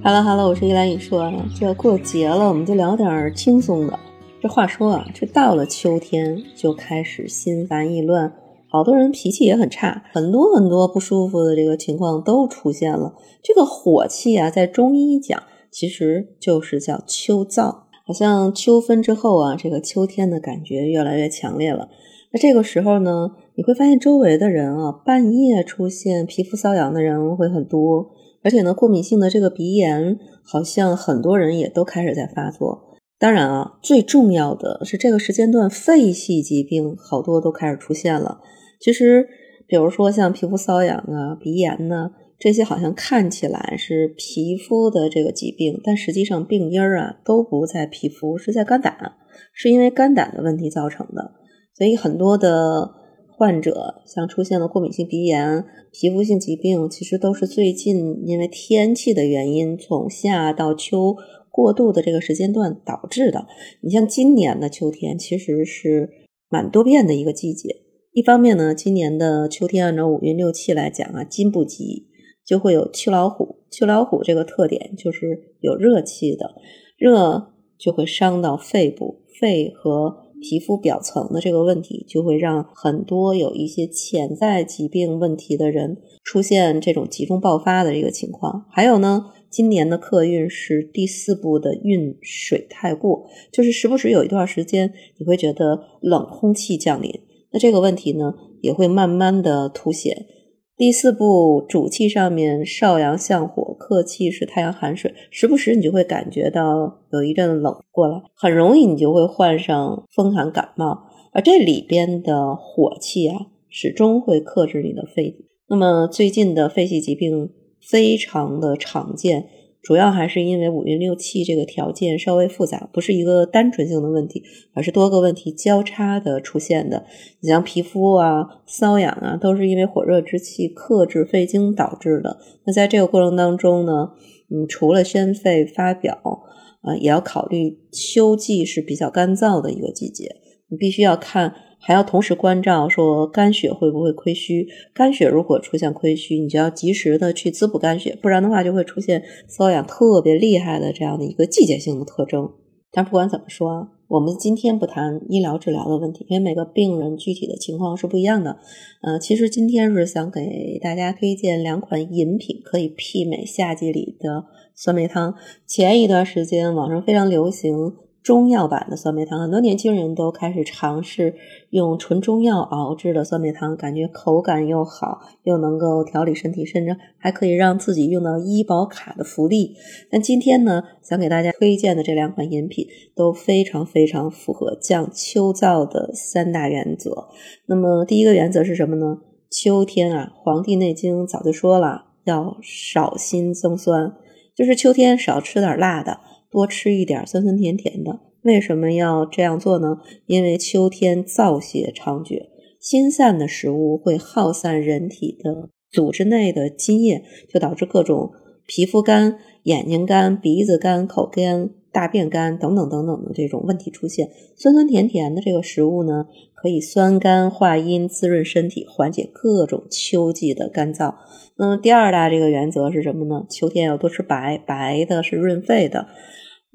Hello Hello，我是依兰雨说，这过节了，我们就聊点轻松的。这话说啊，这到了秋天就开始心烦意乱，好多人脾气也很差，很多很多不舒服的这个情况都出现了。这个火气啊，在中医讲，其实就是叫秋燥。好像秋分之后啊，这个秋天的感觉越来越强烈了。那这个时候呢，你会发现周围的人啊，半夜出现皮肤瘙痒的人会很多。而且呢，过敏性的这个鼻炎，好像很多人也都开始在发作。当然啊，最重要的是这个时间段，肺系疾病好多都开始出现了。其实，比如说像皮肤瘙痒啊、鼻炎呢，这些好像看起来是皮肤的这个疾病，但实际上病因儿啊都不在皮肤，是在肝胆，是因为肝胆的问题造成的。所以很多的。患者像出现了过敏性鼻炎、皮肤性疾病，其实都是最近因为天气的原因，从夏到秋过渡的这个时间段导致的。你像今年的秋天，其实是蛮多变的一个季节。一方面呢，今年的秋天按照五运六气来讲啊，金不吉，就会有秋老虎。秋老虎这个特点就是有热气的，热就会伤到肺部，肺和。皮肤表层的这个问题，就会让很多有一些潜在疾病问题的人出现这种集中爆发的这个情况。还有呢，今年的客运是第四步的运水太过，就是时不时有一段时间你会觉得冷空气降临，那这个问题呢也会慢慢的凸显。第四步主气上面少阳向火，客气是太阳寒水，时不时你就会感觉到有一阵冷过来，很容易你就会患上风寒感冒。而这里边的火气啊，始终会克制你的肺。那么最近的肺系疾病非常的常见。主要还是因为五运六气这个条件稍微复杂，不是一个单纯性的问题，而是多个问题交叉的出现的。你像皮肤啊、瘙痒啊，都是因为火热之气克制肺经导致的。那在这个过程当中呢，嗯，除了宣肺发表啊，也要考虑秋季是比较干燥的一个季节，你必须要看。还要同时关照说肝血会不会亏虚，肝血如果出现亏虚，你就要及时的去滋补肝血，不然的话就会出现瘙痒特别厉害的这样的一个季节性的特征。但不管怎么说，我们今天不谈医疗治疗的问题，因为每个病人具体的情况是不一样的。呃，其实今天是想给大家推荐两款饮品，可以媲美夏季里的酸梅汤。前一段时间网上非常流行。中药版的酸梅汤，很多年轻人都开始尝试用纯中药熬制的酸梅汤，感觉口感又好，又能够调理身体，甚至还可以让自己用到医保卡的福利。但今天呢，想给大家推荐的这两款饮品都非常非常符合降秋燥的三大原则。那么第一个原则是什么呢？秋天啊，《黄帝内经》早就说了，要少辛增酸，就是秋天少吃点辣的。多吃一点酸酸甜甜的，为什么要这样做呢？因为秋天燥邪猖獗，辛散的食物会耗散人体的组织内的津液，就导致各种皮肤干、眼睛干、鼻子干、口干、大便干等等等等的这种问题出现。酸酸甜甜的这个食物呢，可以酸甘化阴，滋润身体，缓解各种秋季的干燥。那么第二大这个原则是什么呢？秋天要多吃白，白的是润肺的。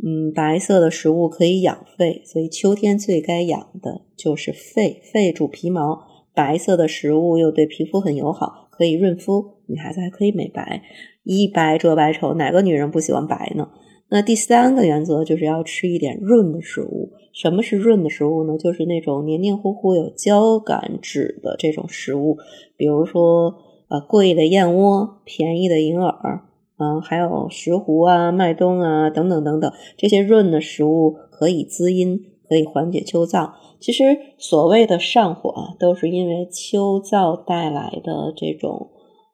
嗯，白色的食物可以养肺，所以秋天最该养的就是肺。肺主皮毛，白色的食物又对皮肤很友好，可以润肤。女孩子还可以美白，一白遮百丑，哪个女人不喜欢白呢？那第三个原则就是要吃一点润的食物。什么是润的食物呢？就是那种黏黏糊糊、有胶感质的这种食物，比如说呃贵的燕窝，便宜的银耳。嗯，还有石斛啊、麦冬啊等等等等，这些润的食物可以滋阴，可以缓解秋燥。其实所谓的上火啊，都是因为秋燥带来的这种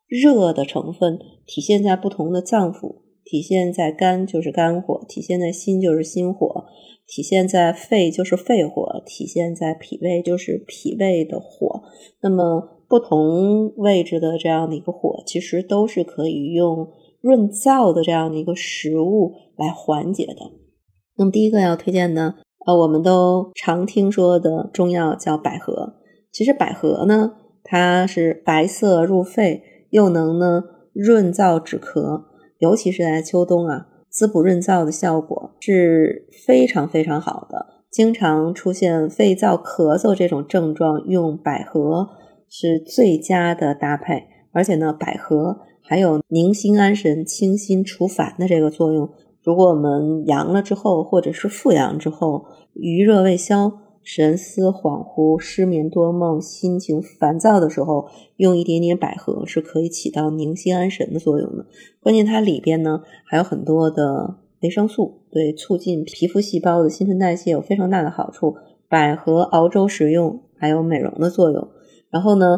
热的成分体现在不同的脏腑，体现在肝就是肝火，体现在心就是心火，体现在肺就是肺火，体现在脾胃就是脾胃的火。那么不同位置的这样的一个火，其实都是可以用。润燥的这样的一个食物来缓解的。那么第一个要推荐呢，呃，我们都常听说的中药叫百合。其实百合呢，它是白色入肺，又能呢润燥止咳。尤其是在秋冬啊，滋补润燥的效果是非常非常好的。经常出现肺燥、咳嗽这种症状，用百合是最佳的搭配。而且呢，百合还有宁心安神、清心除烦的这个作用。如果我们阳了之后，或者是复阳之后，余热未消、神思恍惚、失眠多梦、心情烦躁的时候，用一点点百合是可以起到宁心安神的作用的。关键它里边呢还有很多的维生素，对促进皮肤细胞的新陈代谢有非常大的好处。百合熬粥食用还有美容的作用。然后呢，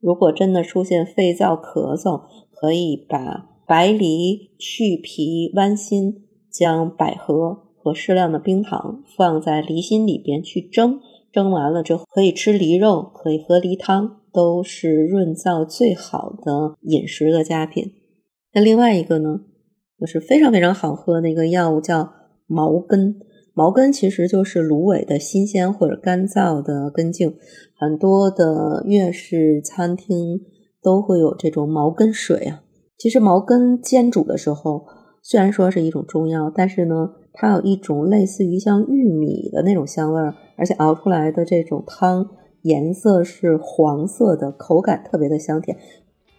如果真的出现肺燥咳嗽，可以把白梨去皮剜心。将百合和适量的冰糖放在梨心里边去蒸，蒸完了之后可以吃梨肉，可以喝梨汤，都是润燥最好的饮食的佳品。那另外一个呢，就是非常非常好喝的一个药物叫毛根。毛根其实就是芦苇的新鲜或者干燥的根茎，很多的粤式餐厅都会有这种毛根水啊。其实毛根煎煮的时候。虽然说是一种中药，但是呢，它有一种类似于像玉米的那种香味儿，而且熬出来的这种汤颜色是黄色的，口感特别的香甜，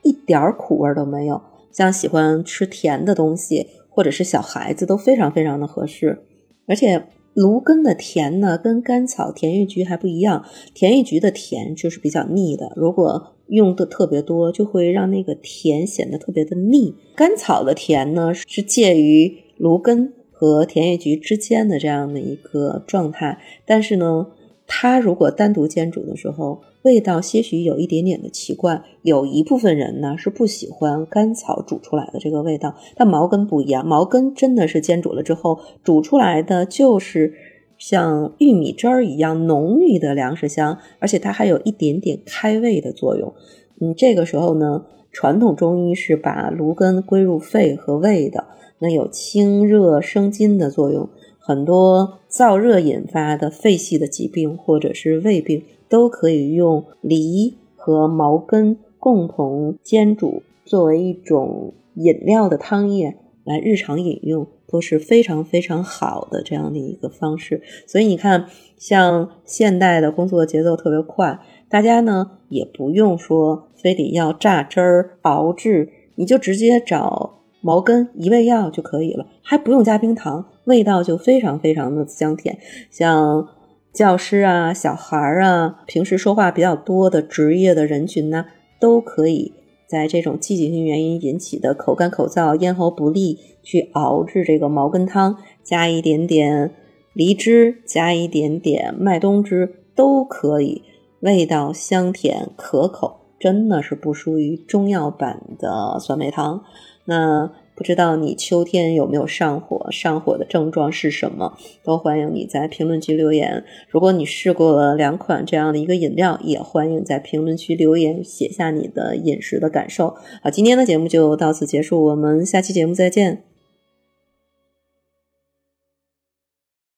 一点儿苦味都没有。像喜欢吃甜的东西或者是小孩子都非常非常的合适。而且芦根的甜呢，跟甘草、甜玉菊还不一样，甜玉菊的甜就是比较腻的，如果用的特别多，就会让那个甜显得特别的腻。甘草的甜呢，是介于芦根和甜叶菊之间的这样的一个状态。但是呢，它如果单独煎煮的时候，味道些许有一点点的奇怪。有一部分人呢是不喜欢甘草煮出来的这个味道，但毛根不一样，毛根真的是煎煮了之后煮出来的就是。像玉米汁儿一样浓郁的粮食香，而且它还有一点点开胃的作用。嗯，这个时候呢，传统中医是把芦根归入肺和胃的，那有清热生津的作用。很多燥热引发的肺系的疾病或者是胃病，都可以用梨和茅根共同煎煮，作为一种饮料的汤液来日常饮用。都是非常非常好的这样的一个方式，所以你看，像现代的工作节奏特别快，大家呢也不用说非得要榨汁儿熬制，你就直接找毛根一味药就可以了，还不用加冰糖，味道就非常非常的香甜。像教师啊、小孩儿啊，平时说话比较多的职业的人群呢，都可以。在这种季节性原因引起的口干口燥、咽喉不利，去熬制这个毛根汤，加一点点梨汁，加一点点麦冬汁都可以，味道香甜可口，真的是不输于中药版的酸梅汤。那。不知道你秋天有没有上火？上火的症状是什么？都欢迎你在评论区留言。如果你试过了两款这样的一个饮料，也欢迎在评论区留言，写下你的饮食的感受。好，今天的节目就到此结束，我们下期节目再见。